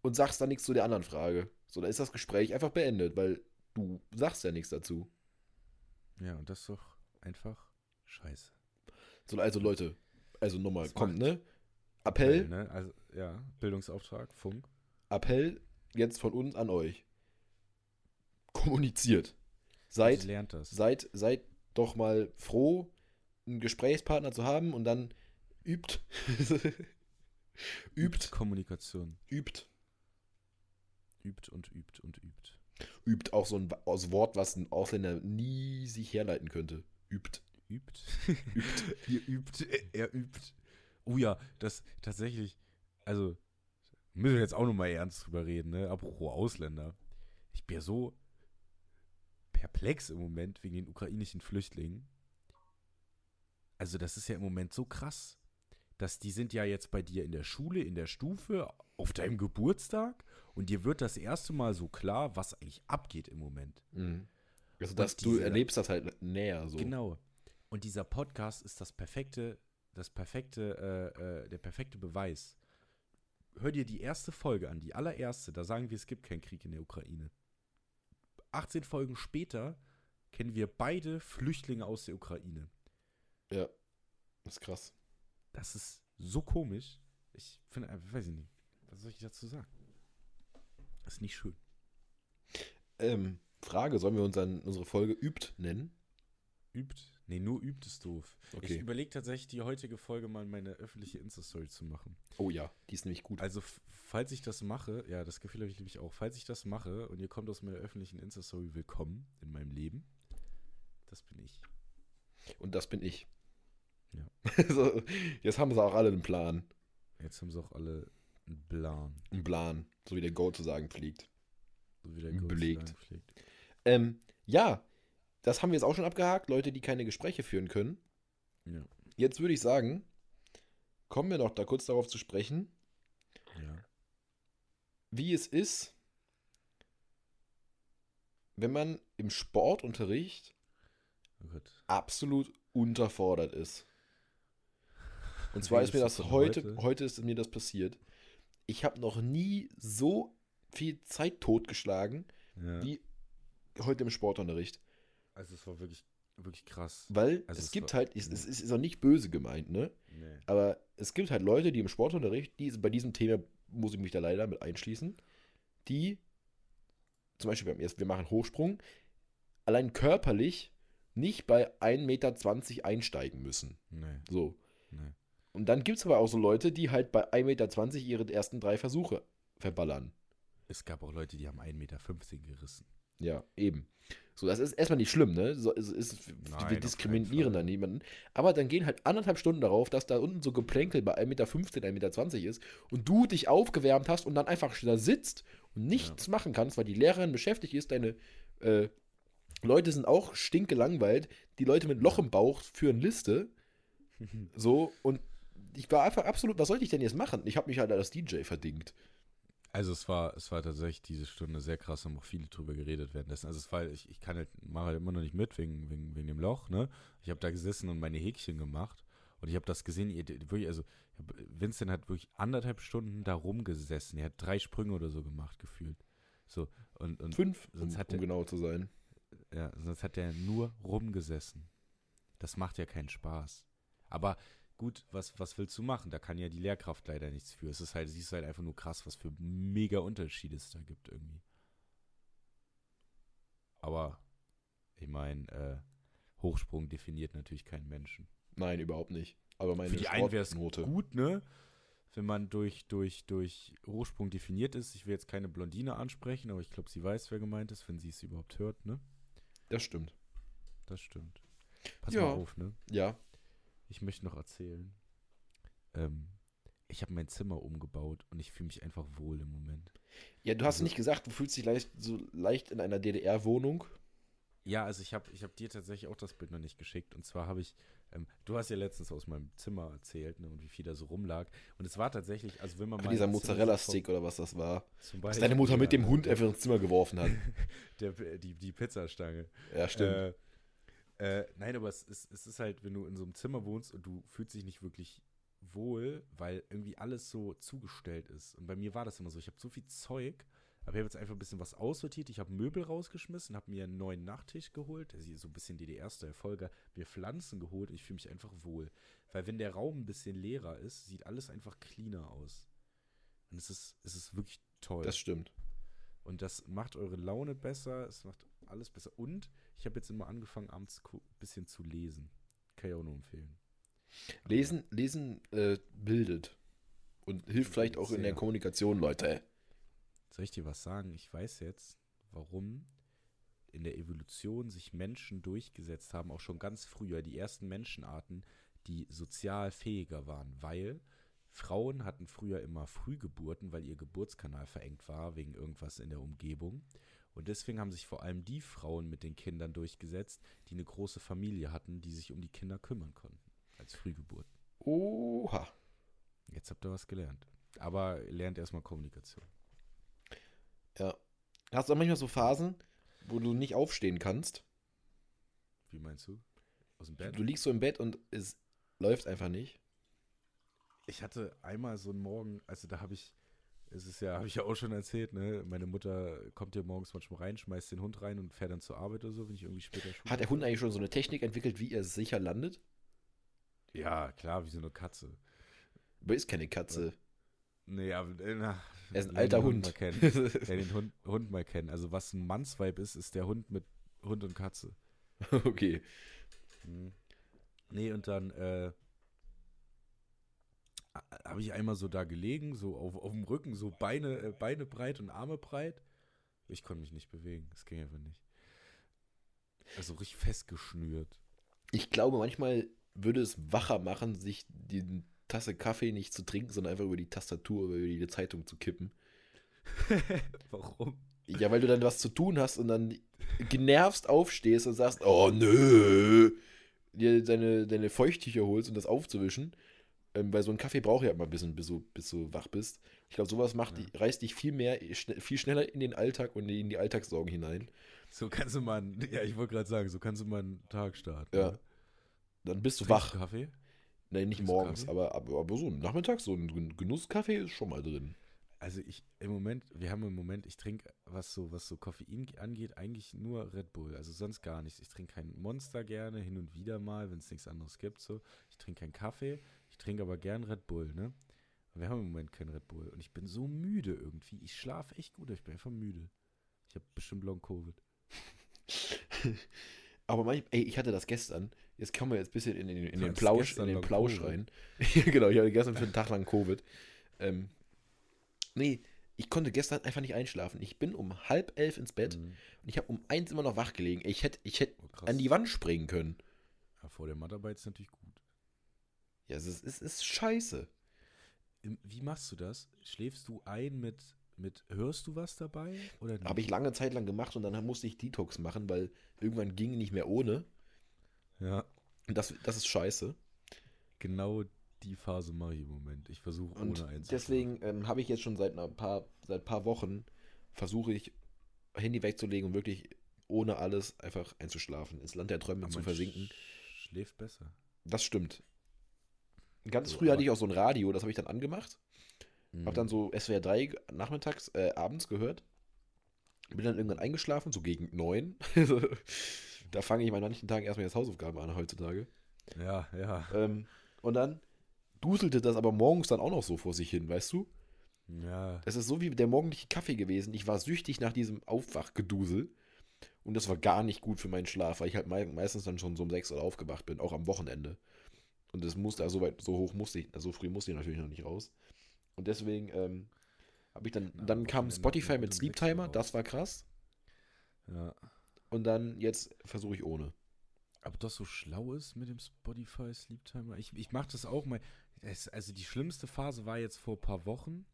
und sagst dann nichts zu der anderen Frage. So, dann ist das Gespräch einfach beendet, weil du sagst ja nichts dazu. Ja, und das ist doch einfach scheiße. So, also Leute, also nochmal, kommt, ne? Appell, Ne? Also, ja, Bildungsauftrag, Funk. Appell jetzt von uns an euch. Kommuniziert. Seid, das. seid, seid doch mal froh, einen Gesprächspartner zu haben und dann übt. [LAUGHS] übt, Kommunikation. übt, Übt und übt und übt. übt auch so ein Wort, was ein Ausländer nie sich herleiten könnte. Übt. Übt. übt. [LAUGHS] Ihr übt. Er übt. Oh ja, das tatsächlich, also, müssen wir jetzt auch nochmal ernst drüber reden, ne? Apropos Ausländer. Ich bin ja so perplex im Moment wegen den ukrainischen Flüchtlingen. Also, das ist ja im Moment so krass. Dass die sind ja jetzt bei dir in der Schule, in der Stufe, auf deinem Geburtstag und dir wird das erste Mal so klar, was eigentlich abgeht im Moment. Mhm. Also, dass du diese- erlebst das halt näher so. Genau. Und dieser Podcast ist das perfekte, das perfekte, äh, äh, der perfekte Beweis. Hör dir die erste Folge an, die allererste, da sagen wir, es gibt keinen Krieg in der Ukraine. 18 Folgen später kennen wir beide Flüchtlinge aus der Ukraine. Ja. Das ist krass. Das ist so komisch. Ich finde, äh, weiß ich nicht. Was soll ich dazu sagen? Das ist nicht schön. Ähm, Frage, sollen wir unseren, unsere Folge übt nennen? Übt? Nee, nur übt ist doof. Ich Okay. überlege tatsächlich, die heutige Folge mal in meine öffentliche Insta-Story zu machen. Oh ja, die ist nämlich gut. Also, falls ich das mache, ja, das Gefühl habe ich nämlich auch, falls ich das mache und ihr kommt aus meiner öffentlichen Insta-Story, willkommen in meinem Leben. Das bin ich. Und das bin ich. Ja. [LAUGHS] so, jetzt haben sie auch alle einen Plan. Jetzt haben sie auch alle einen Plan, Einen Plan. So wie der Go zu sagen pflegt. so wie der Belegt. Ghost sagen pflegt. Ähm, ja, das haben wir jetzt auch schon abgehakt, Leute, die keine Gespräche führen können. Ja. Jetzt würde ich sagen, kommen wir noch da kurz darauf zu sprechen, Ja. wie es ist, wenn man im Sportunterricht Oh absolut unterfordert ist. Und zwar ist mir das heute, heute? heute ist mir das passiert. Ich habe noch nie so viel Zeit totgeschlagen Ja. wie heute im Sportunterricht. Also es war wirklich, wirklich krass. Weil Also es es gibt war- halt, es, es ist auch nicht böse gemeint, ne? Nee. Aber es gibt halt Leute, die im Sportunterricht, die, bei diesem Thema muss ich mich da leider mit einschließen, die, zum Beispiel beim wir machen Hochsprung, allein körperlich nicht bei 1,20 Meter einsteigen müssen. Nee. So. Nee. Und dann gibt es aber auch so Leute, die halt bei 1,20 Meter ihre ersten drei Versuche verballern. Es gab auch Leute, die haben 1,15 Meter gerissen. Ja, eben. So, das ist erstmal nicht schlimm, ne? So, es ist, Nein, wir diskriminieren da niemanden. Aber dann gehen halt anderthalb Stunden darauf, dass da unten so Geplänkel bei 1,15 Meter, 1,20 Meter ist und du dich aufgewärmt hast und dann einfach da sitzt und nichts machen kannst, weil die Lehrerin beschäftigt ist, deine äh, Leute sind auch stinke langweilt, die Leute mit Loch im Bauch führen Liste. [LAUGHS] So, und ich war einfach absolut, was sollte ich denn jetzt machen? Ich habe mich halt als DJ verdingt. Also es war, es war tatsächlich diese Stunde sehr krass, haben auch viele drüber geredet währenddessen. Also es war, ich, ich kann halt, mache halt immer noch nicht mit wegen, wegen, wegen dem Loch, ne? Ich habe da gesessen und meine Häkchen gemacht und ich habe das gesehen, ihr, wirklich, also Vincent hat wirklich anderthalb Stunden da rumgesessen. Er hat drei Sprünge oder so gemacht, gefühlt. So, und, und Fünf, um, sonst hat um der- genau zu sein. ja, sonst hat er nur rumgesessen. Das macht ja keinen Spaß. Aber gut, was, was willst du machen? Da kann ja die Lehrkraft leider nichts für. Es ist halt, siehst halt einfach nur krass, was für mega Unterschiede es da gibt irgendwie. Aber ich meine, äh, Hochsprung definiert natürlich keinen Menschen. Nein, überhaupt nicht. Aber meine Für die einen wäre es gut, ne? Wenn man durch, durch, durch Hochsprung definiert ist. Ich will jetzt keine Blondine ansprechen, aber ich glaube, sie weiß, wer gemeint ist, wenn sie es überhaupt hört, ne? Das stimmt. Das stimmt. Pass Ja. mal auf, ne? Ja. Ich möchte noch erzählen. Ähm, ich habe mein Zimmer umgebaut und ich fühle mich einfach wohl im Moment. Ja, du hast Also- nicht gesagt, du fühlst dich leicht, so leicht in einer DDR-Wohnung. Ja, also ich habe ich hab dir tatsächlich auch das Bild noch nicht geschickt. Und zwar habe ich, ähm, du hast ja letztens aus meinem Zimmer erzählt ne, und wie viel da so rumlag. Und es war tatsächlich, also wenn man mal. Dieser Mozzarella-Stick oder was das war. Zum Was Beispiel, deine Mutter mit dem Hund einfach ins Zimmer geworfen hat. [LAUGHS] Der, die, die Pizzastange. Ja, stimmt. Äh, äh, nein, aber es ist, es ist halt, wenn du in so einem Zimmer wohnst und du fühlst dich nicht wirklich wohl, weil irgendwie alles so zugestellt ist. Und bei mir war das immer so. Ich habe so viel Zeug, aber ich habe jetzt einfach ein bisschen was aussortiert. Ich habe Möbel rausgeschmissen, habe mir einen neuen Nachttisch geholt. Also so ein bisschen DDR-Style Folge. Mir Pflanzen geholt. Ich fühle mich einfach wohl. Weil wenn der Raum ein bisschen leerer ist, sieht alles einfach cleaner aus. Und es ist, es ist wirklich toll. das stimmt. Und das macht eure Laune besser, es macht alles besser. Und ich habe jetzt immer angefangen, abends ein bisschen zu lesen. Kann ich auch nur empfehlen. Lesen, lesen äh, bildet. Und hilft vielleicht auch in der Sehr. Kommunikation, Leute. Soll ich dir was sagen? Ich weiß jetzt, warum in der Evolution sich Menschen durchgesetzt haben, auch schon ganz früher, die ersten Menschenarten, die sozial fähiger waren, weil Frauen hatten früher immer Frühgeburten, weil ihr Geburtskanal verengt war wegen irgendwas in der Umgebung. Und deswegen haben sich vor allem die Frauen mit den Kindern durchgesetzt, die eine große Familie hatten, die sich um die Kinder kümmern konnten, als Frühgeburt. Oha. Jetzt habt ihr was gelernt. Aber lernt erstmal Kommunikation. Ja. Hast du auch manchmal so Phasen, wo du nicht aufstehen kannst? Wie meinst du? Aus dem Bett? Du liegst so im Bett und es läuft einfach nicht. Ich hatte einmal so einen Morgen, also da habe ich, es ist ja, habe ich ja auch schon erzählt, ne? Meine Mutter kommt ja morgens manchmal rein, schmeißt den Hund rein und fährt dann zur Arbeit oder so, wenn ich irgendwie später Schule Hat der. Hund eigentlich schon so eine Technik entwickelt, wie er sicher landet? Ja, klar, wie so eine Katze. Aber ist keine Katze. Nee, aber äh, na, Er ist ein alter den Hund. Mal kennen. [LAUGHS] Wer den Hund, Hund mal kennen. Also was ein Mannsweib ist, ist der Hund mit Hund und Katze. [LAUGHS] okay. Mhm. Nee, und dann äh, habe ich einmal so da gelegen, so auf, auf dem Rücken, so Beine, äh, Beine breit und Arme breit. Ich konnte mich nicht bewegen, das ging einfach nicht. Also richtig festgeschnürt. Ich glaube, manchmal würde es wacher machen, sich die Tasse Kaffee nicht zu trinken, sondern einfach über die Tastatur oder über die Zeitung zu kippen. [LAUGHS] Warum? Ja, weil du dann was zu tun hast und dann genervst aufstehst und sagst, oh nö, dir deine, deine Feuchttücher holst, um das aufzuwischen. Ähm, weil so ein Kaffee braucht ja immer ein bisschen, bis du, bis du wach bist. Ich glaube, sowas macht Ja. die, reißt dich viel mehr, viel schneller in den Alltag und in die Alltagssorgen hinein. So kannst du mal, einen- ja, ich wollte gerade sagen, so kannst du mal einen Tag starten. Ja. ne? Dann bist du Trinkst wach. du Kaffee? Nein, nicht Trinkst morgens, aber, aber, aber so nachmittags, so ein Gen- Genusskaffee ist schon mal drin. Also ich im Moment, wir haben im Moment, ich trinke, was so, was so Koffein angeht, eigentlich nur Red Bull. Also sonst gar nichts. Ich trinke kein Monster gerne, hin und wieder mal, wenn es nichts anderes gibt. So. Ich trinke keinen Kaffee, ich trinke aber gern Red Bull, ne? Aber wir haben im Moment keinen Red Bull. Und ich bin so müde irgendwie. Ich schlafe echt gut, aber ich bin einfach müde. Ich habe bestimmt Long Covid. [LAUGHS] Aber manchmal, ey, ich hatte das gestern. Jetzt kommen wir jetzt ein bisschen in, den- in, Du den Plausch, in den Plausch rein. [LAUGHS] Genau, ich hatte gestern für einen Tag lang Covid. Ähm, nee, ich konnte gestern einfach nicht einschlafen. Ich bin um halb elf ins Bett Mhm. und ich habe um eins immer noch wach gelegen. Ich hätte ich hätt Oh, an die Wand springen können. ja, vor der Mattarbeit ist natürlich gut. Ja, es ist, es ist scheiße. Wie machst du das? Schläfst du ein mit, mit hörst du was dabei? Oder? Habe ich lange Zeit lang gemacht und dann musste ich Detox machen, weil irgendwann ging nicht mehr ohne. Ja, Und das, das ist scheiße. genau die Phase mache ich im Moment. Ich versuche ohne einzuschlafen. deswegen ähm, habe ich jetzt schon seit ein paar, seit paar Wochen versuche ich Handy wegzulegen und wirklich ohne alles einfach einzuschlafen, ins Land der Träume Aber zu versinken. sch- Schläft besser. Das stimmt. Ganz So, früh hatte ich auch so ein Radio, das habe ich dann angemacht. Mhm. Hab dann so SWR 3 ge- nachmittags, äh, abends gehört. Bin dann irgendwann eingeschlafen, so gegen neun. [LAUGHS] da fange ich an manchen Tagen erstmal jetzt Hausaufgaben an heutzutage. Ja, ja. Ähm, und dann duselte das aber morgens dann auch noch so vor sich hin, weißt du? Ja. Das ist so wie der morgendliche Kaffee gewesen. Ich war süchtig nach diesem Aufwachgedusel. Und das war gar nicht gut für meinen Schlaf, weil ich halt mei meistens dann schon so um 6 Uhr aufgewacht bin, auch am Wochenende. Und das musste, also so, weit, so hoch musste ich, so früh musste ich natürlich noch nicht raus. Und deswegen ähm, habe ich dann, Na, dann am kam Spotify mit Sleep 6 Uhr Timer, das war krass. ja. Und dann jetzt versuche ich ohne. Ob das so schlau ist mit dem Spotify Sleep Timer? Ich, ich mache das auch mal. Es, also die schlimmste Phase war jetzt vor ein paar Wochen.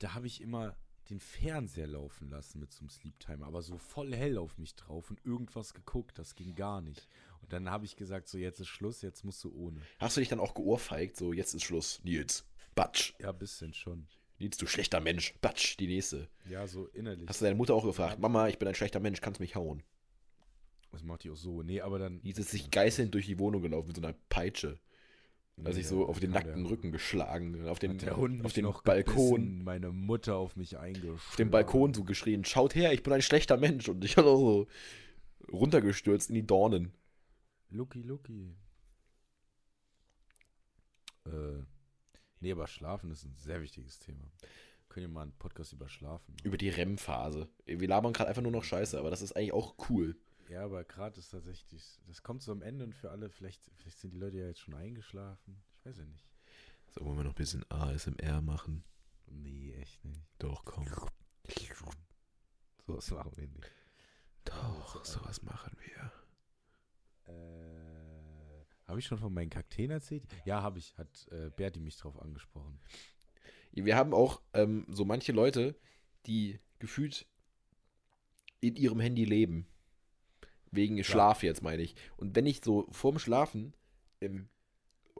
Da habe ich immer den Fernseher laufen lassen mit so einem Sleep Timer, aber so voll hell auf mich drauf und irgendwas geguckt. Das ging gar nicht. Und dann habe ich gesagt, so jetzt ist Schluss, jetzt musst du ohne. Hast du dich dann auch geohrfeigt, so jetzt ist Schluss, Nils. Batsch. Ja, bisschen schon. Nils, du schlechter Mensch. Batsch, die nächste. Ja, so innerlich. Hast du deine Mutter auch gefragt, Mama, ich bin ein schlechter Mensch, kannst mich hauen. Das macht die auch so. Nee, aber dann. Nils ist sich geißelnd durch die Wohnung gelaufen mit so einer Peitsche. Also ich Nee, so der- auf den nackten der- Rücken geschlagen, auf den, der Hund auf den Balkon, gebissen, meine Mutter auf mich eingeschlagen. auf dem Balkon so geschrien, schaut her, ich bin ein schlechter Mensch und ich habe auch so runtergestürzt in die Dornen. Lucky, Lucky. Äh, nee, aber Schlafen ist ein sehr wichtiges Thema. Können wir mal einen Podcast über Schlafen machen? Über die REM-Phase. Wir labern gerade einfach nur noch Scheiße, aber das ist eigentlich auch cool. Ja, aber gerade ist tatsächlich, das kommt so am Ende und für alle, vielleicht, vielleicht sind die Leute ja jetzt schon eingeschlafen. Ich weiß ja nicht. So, wollen wir noch ein bisschen ASMR machen? Nee, echt nicht. Doch, komm. So was machen wir nicht. Doch, sowas machen wir. Äh, habe ich schon von meinen Kakteen erzählt? Ja, habe ich. Hat äh, Berti mich drauf angesprochen. Wir haben auch ähm, so manche Leute, die gefühlt in ihrem Handy leben. Wegen Schlaf jetzt, meine ich. Und wenn ich so vorm Schlafen ähm,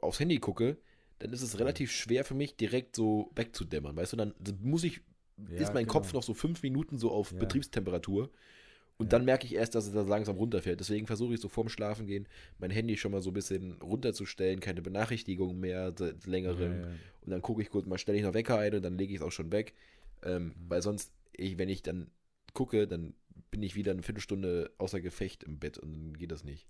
aufs Handy gucke, dann ist es relativ schwer für mich, direkt so wegzudämmern. Weißt du, dann muss ich, Ja, ist mein genau. Kopf noch so fünf Minuten so auf Ja. Betriebstemperatur. Und Ja. dann merke ich erst, dass es da langsam runterfällt. Deswegen versuche ich so vorm Schlafen gehen, mein Handy schon mal so ein bisschen runterzustellen, keine Benachrichtigungen mehr, seit längerem. Ja, ja. Und dann gucke ich kurz mal, stelle ich noch Wecker ein und dann lege ich es auch schon weg. Ähm, Mhm. Weil sonst, ich, wenn ich dann gucke, dann bin ich wieder eine Viertelstunde außer Gefecht im Bett und dann geht das nicht.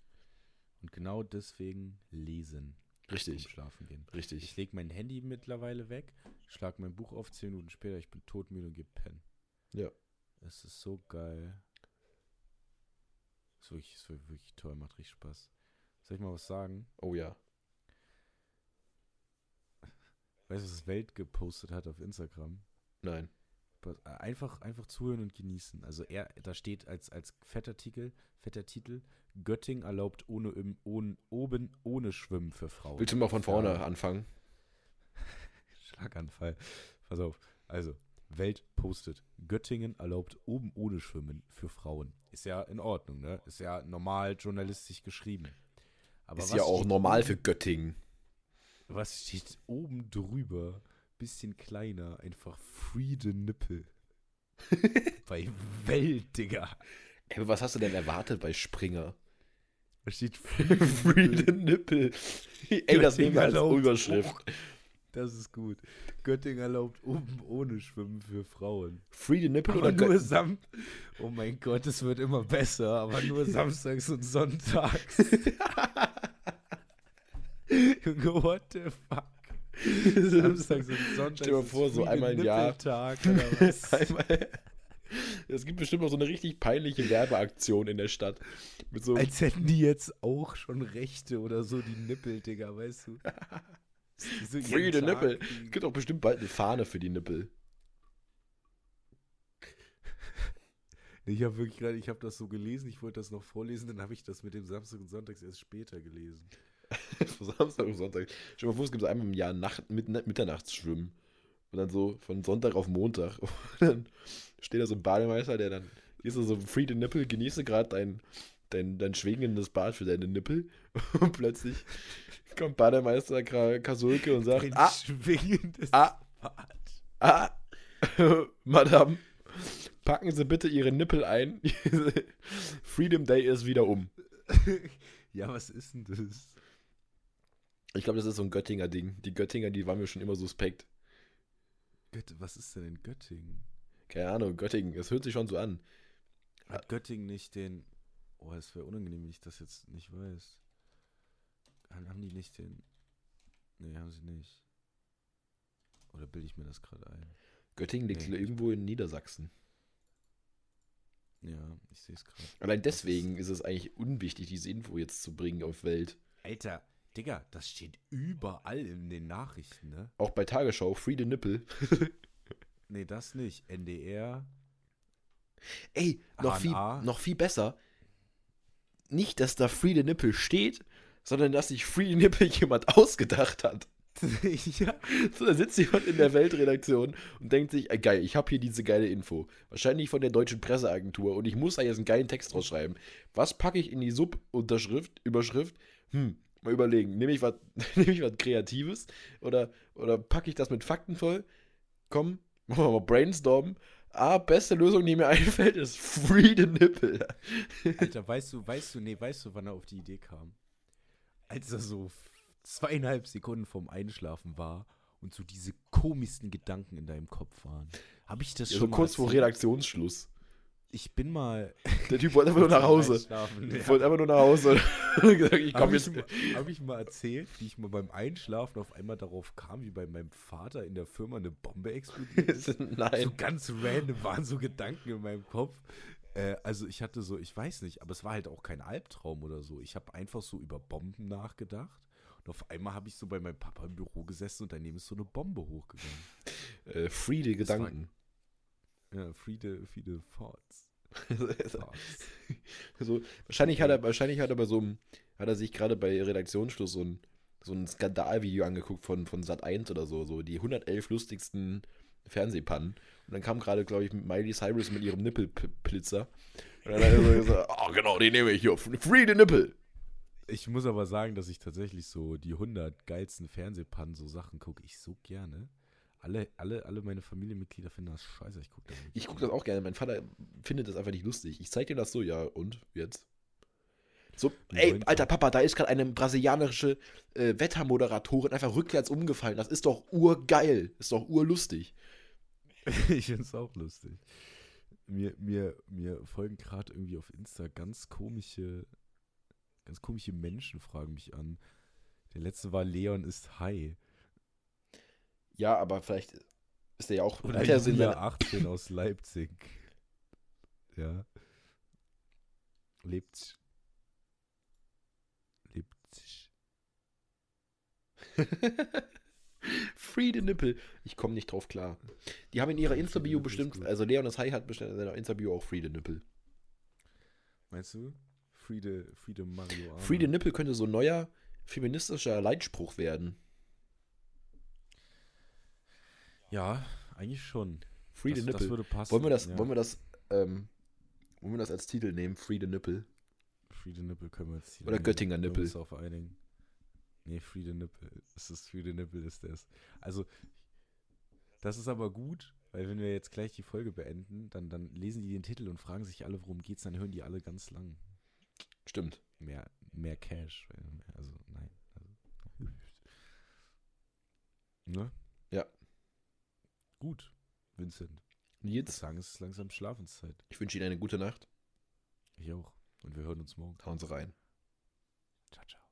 Und genau deswegen lesen. Richtig, Zum Schlafen gehen. richtig. Ich lege mein Handy mittlerweile weg, schlag mein Buch auf, zehn Minuten später, ich bin todmüde und gebe pennen. Ja. Es ist so geil. Ist wirklich, ist wirklich toll, macht richtig Spaß. Soll ich mal was sagen? Oh ja. Weißt du, was Welt gepostet hat auf Instagram? Nein. Pass- äh, Einfach, einfach zuhören und genießen. Also er, da steht als, als fetter Titel, fetter Titel, Götting erlaubt ohne, ohne, oben ohne Schwimmen für Frauen. Willst du mal von vorne Ja. anfangen? [LAUGHS] Schlaganfall. Pass auf. Also, Welt postet. Göttingen erlaubt oben ohne Schwimmen für Frauen. Ist ja in Ordnung, ne? Ist ja normal journalistisch geschrieben. Aber Ist ja auch normal oben- für Göttingen. Was steht oben drüber? Bisschen kleiner, einfach Free the Nipple. [LAUGHS] Bei Welt, Digga. Ey, was hast du denn erwartet bei Springer? Da steht [LAUGHS] Free the Nipple. Ey, das nehmen wir als. Überschrift. [LAUGHS] Das ist gut. Göttingen erlaubt oben ohne Schwimmen für Frauen. Free the Nipple Aber oder nur Sam. Oh mein Gott, es wird immer besser, aber nur samstags und sonntags. Junge, what the fuck? [LAUGHS] Samstags und sonntags. Stell dir mal vor, so einmal im Jahr. Nippeltag oder [LAUGHS] was? Einmal. Es gibt bestimmt noch so eine richtig peinliche Werbeaktion in der Stadt. So, Als hätten die jetzt auch schon Rechte oder so, die Nippel, Digga, weißt du? [LAUGHS] Die so Free the Tag kriegen. Es gibt auch bestimmt bald eine Fahne für die Nippel. Ich habe wirklich gerade, ich habe das so gelesen, ich wollte das noch vorlesen, dann habe ich das mit dem Samstag und Sonntags erst später gelesen. Von [LAUGHS] Samstag und Sonntag. Stell dir mal vor, es gibt einmal im Jahr Nacht, mit, Mitternachtsschwimmen. Und dann so von Sonntag auf Montag. [LAUGHS] Und dann steht da so ein Bademeister, der dann, gehst du so free the Nippel, genieße gerade dein, dein, dein schwingendes Bad für deine Nippel. [LAUGHS] Und plötzlich kommt Bademeister Ka- Kasulke und sagt, Ein ah, schwingendes ah, Bad. ah, Madame, packen Sie bitte Ihre Nippel ein. Freedom Day ist wieder um. Ja, was ist denn das? Ich glaube, das ist so ein Göttinger Ding. Die Göttinger, die waren mir schon immer suspekt. Gött, was ist denn in Göttingen? Keine Ahnung, Göttingen, es hört sich schon so an. Hat Göttingen nicht den. Oh, es wäre unangenehm, wenn ich das jetzt nicht weiß. Haben haben die nicht den. Nee, haben sie nicht. Oder bilde ich mir das gerade ein? Göttingen liegt Nee. irgendwo in Niedersachsen. Ja, ich sehe es gerade. Allein deswegen ist es eigentlich unwichtig, diese Info jetzt zu bringen auf Welt. Alter, Digga, das steht überall in den Nachrichten, ne? Auch bei Tagesschau, Free the Nipple. [LAUGHS] Nee, das nicht. NDR. Ey, noch viel, noch viel besser. Nicht, dass da Free the Nipple steht, sondern dass sich Free the Nipple [LAUGHS] jemand ausgedacht hat. [LAUGHS] ja. So, da sitzt jemand in der Weltredaktion und denkt sich, ey, geil, ich habe hier diese geile Info. Wahrscheinlich von der deutschen Presseagentur und ich muss da jetzt einen geilen Text rausschreiben. Was packe ich in die Sub-Unterschrift, Überschrift? Hm, mal überlegen. Nehme ich was [LAUGHS] nehme ich was Kreatives oder, oder packe ich das mit Fakten voll? Komm, machen wir mal brainstormen. Ah, beste Lösung, die mir [LAUGHS] einfällt, ist Free the Nipple. [LAUGHS] Alter, weißt du, weißt du, nee, weißt du, wann er auf die Idee kam? Als er so zweieinhalb Sekunden vorm Einschlafen war und so diese komischsten Gedanken in deinem Kopf waren. Habe ich das Ja, schon so mal kurz vor erzählt? Redaktionsschluss. Ich bin mal. Der Typ wollte einfach nur nach Hause. Ja. wollte einfach nur nach Hause. [LAUGHS] Ich Habe ich, hab ich mal erzählt, wie ich mal beim Einschlafen auf einmal darauf kam, wie bei meinem Vater in der Firma eine Bombe explodiert ist? [LAUGHS] So Nein. ganz random waren so Gedanken in meinem Kopf. Äh, also ich hatte so, ich weiß nicht, aber es war halt auch kein Albtraum oder so. Ich habe einfach so über Bomben nachgedacht. Und auf einmal habe ich so bei meinem Papa im Büro gesessen und daneben ist so eine Bombe hochgegangen. Äh, Das war- Gedanken. Ja, free the, free the thoughts. [LAUGHS] also, [LAUGHS] thoughts. wahrscheinlich hat er, wahrscheinlich hat er bei so einem, hat er sich gerade bei Redaktionsschluss so ein, so ein Skandalvideo angeguckt von, von Sat 1 oder so, so die 111 lustigsten Fernsehpannen. Und dann kam gerade, glaube ich, Miley Cyrus mit ihrem Nippelblitzer. Und dann hat er so gesagt, oh genau, den nehme ich hier. Free the Nipple. Ich muss aber sagen, dass ich tatsächlich so die 100 geilsten Fernsehpannen, so Sachen gucke ich so gerne. Alle, alle, alle meine Familienmitglieder finden das scheiße. Ich gucke das Ich gucke das auch gerne. Mein Vater findet das einfach nicht lustig. Ich zeig dir das so, ja, und jetzt? So, ey, alter Papa, da ist gerade eine brasilianische äh, Wettermoderatorin einfach rückwärts umgefallen. Das ist doch urgeil. Ist doch urlustig. [LAUGHS] ich finde es auch lustig. Mir, mir, mir folgen gerade irgendwie auf Insta ganz komische, ganz komische Menschen fragen mich an. Der letzte war Leon ist High. Ja, aber vielleicht ist der ja auch. Oder hat er so seiner- 18 aus Leipzig. Ja. Leipzig. Leipzig. [LAUGHS] Free the Nipple. Ich komme nicht drauf klar. Die haben in ihrer Free the Insta-Bio ist bestimmt, also Leon das High hat bestimmt in seiner Insta-Bio auch Free the Nipple. Meinst du? Friede, Friede Mario. Free the Nipple könnte so ein neuer feministischer Leitspruch werden. Ja, eigentlich schon. Free the das, das Nipple. würde passen. wollen wir das, ja. wollen wir das, ähm, wollen wir das als Titel nehmen? Free the Nipple. Free the Nipple können wir jetzt hier Oder. Göttinger Nippel. auf einigen. Nee, Free the Nipple. Es ist Free the Nipple ist das. Also, das ist aber gut, weil wenn wir jetzt gleich die Folge beenden, dann, dann lesen die den Titel und fragen sich alle, worum geht's, dann hören die alle ganz lang. Stimmt. Mehr, mehr Cash. Also, nein. Also, ne? Ja. Gut, Vincent. Ich Nils, sagen, es ist langsam Schlafenszeit. ich wünsche Ihnen eine gute Nacht. Ich auch. Und wir hören uns morgen. Hauen Sie rein. Ciao, ciao.